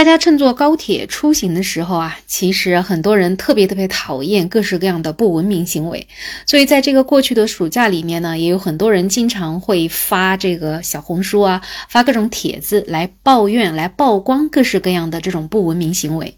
大家乘坐高铁出行的时候啊，其实很多人特别特别讨厌各式各样的不文明行为，所以在这个过去的暑假里面呢，也有很多人经常会发这个小红书啊，发各种帖子来抱怨、来曝光各式各样的这种不文明行为。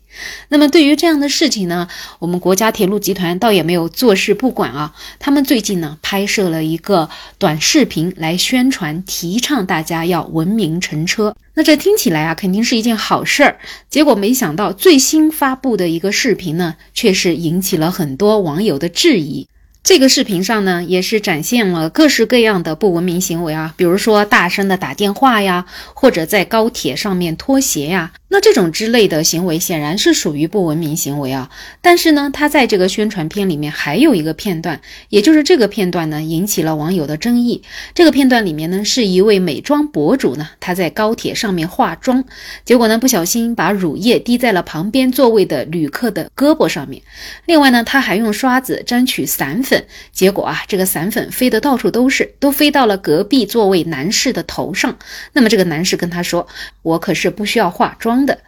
那么对于这样的事情呢，我们国家铁路集团倒也没有坐视不管啊。他们最近呢拍摄了一个短视频来宣传、提倡大家要文明乘车。那这听起来啊，肯定是一件好事儿。结果没想到最新发布的一个视频呢，却是引起了很多网友的质疑。这个视频上呢，也是展现了各式各样的不文明行为啊，比如说大声的打电话呀，或者在高铁上面脱鞋呀。那这种之类的行为显然是属于不文明行为啊。但是呢，他在这个宣传片里面还有一个片段，也就是这个片段呢，引起了网友的争议。这个片段里面呢，是一位美妆博主呢，他在高铁上面化妆，结果呢，不小心把乳液滴在了旁边座位的旅客的胳膊上面。另外呢，他还用刷子沾取散粉，结果啊，这个散粉飞得到处都是，都飞到了隔壁座位男士的头上。那么这个男士跟他说：“我可是不需要化妆。”的，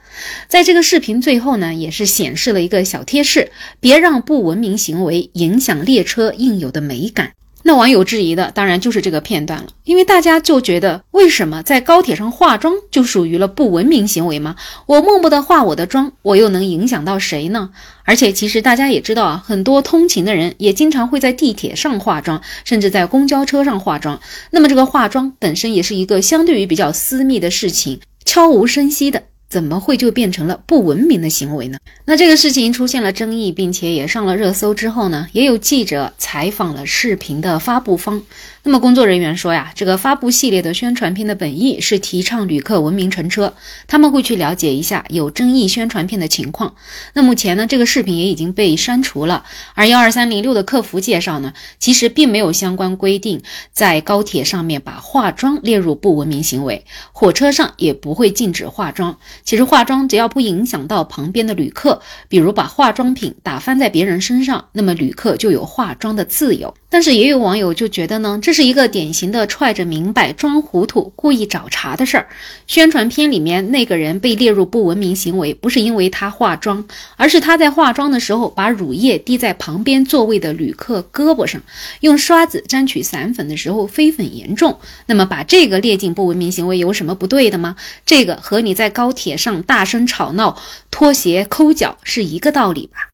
在这个视频最后呢，也是显示了一个小贴士：别让不文明行为影响列车应有的美感。那网友质疑的当然就是这个片段了，因为大家就觉得，为什么在高铁上化妆就属于了不文明行为吗？我默默的化我的妆，我又能影响到谁呢？而且其实大家也知道啊，很多通勤的人也经常会在地铁上化妆，甚至在公交车上化妆。那么这个化妆本身也是一个相对于比较私密的事情，悄无声息的。怎么会就变成了不文明的行为呢？那这个事情出现了争议，并且也上了热搜之后呢，也有记者采访了视频的发布方。那么工作人员说呀，这个发布系列的宣传片的本意是提倡旅客文明乘车，他们会去了解一下有争议宣传片的情况。那目前呢，这个视频也已经被删除了。而幺二三零六的客服介绍呢，其实并没有相关规定，在高铁上面把化妆列入不文明行为，火车上也不会禁止化妆。其实化妆只要不影响到旁边的旅客，比如把化妆品打翻在别人身上，那么旅客就有化妆的自由。但是也有网友就觉得呢，这是一个典型的揣着明白装糊涂、故意找茬的事儿。宣传片里面那个人被列入不文明行为，不是因为他化妆，而是他在化妆的时候把乳液滴在旁边座位的旅客胳膊上，用刷子沾取散粉的时候飞粉严重。那么把这个列进不文明行为有什么不对的吗？这个和你在高铁上大声吵闹、脱鞋、抠脚是一个道理吧？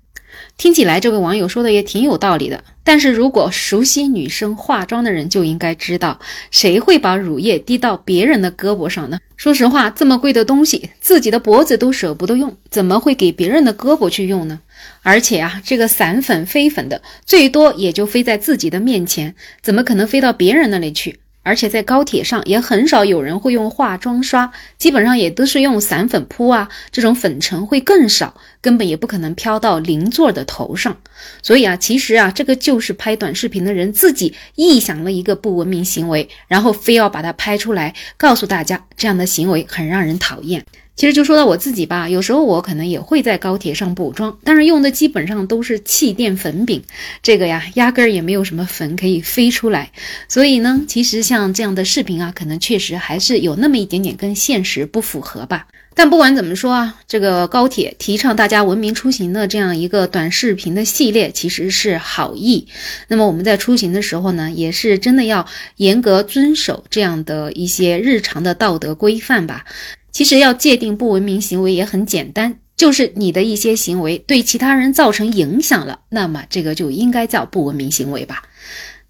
听起来这位网友说的也挺有道理的，但是如果熟悉女生化妆的人就应该知道，谁会把乳液滴到别人的胳膊上呢？说实话，这么贵的东西，自己的脖子都舍不得用，怎么会给别人的胳膊去用呢？而且啊，这个散粉飞粉的，最多也就飞在自己的面前，怎么可能飞到别人那里去？而且在高铁上也很少有人会用化妆刷，基本上也都是用散粉扑啊，这种粉尘会更少，根本也不可能飘到邻座的头上。所以啊，其实啊，这个就是拍短视频的人自己臆想了一个不文明行为，然后非要把它拍出来，告诉大家这样的行为很让人讨厌。其实就说到我自己吧，有时候我可能也会在高铁上补妆，但是用的基本上都是气垫粉饼，这个呀压根儿也没有什么粉可以飞出来。所以呢，其实像这样的视频啊，可能确实还是有那么一点点跟现实不符合吧。但不管怎么说啊，这个高铁提倡大家文明出行的这样一个短视频的系列，其实是好意。那么我们在出行的时候呢，也是真的要严格遵守这样的一些日常的道德规范吧。其实要界定不文明行为也很简单，就是你的一些行为对其他人造成影响了，那么这个就应该叫不文明行为吧。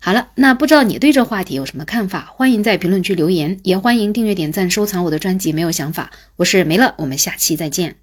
好了，那不知道你对这话题有什么看法？欢迎在评论区留言，也欢迎订阅、点赞、收藏我的专辑。没有想法，我是梅乐，我们下期再见。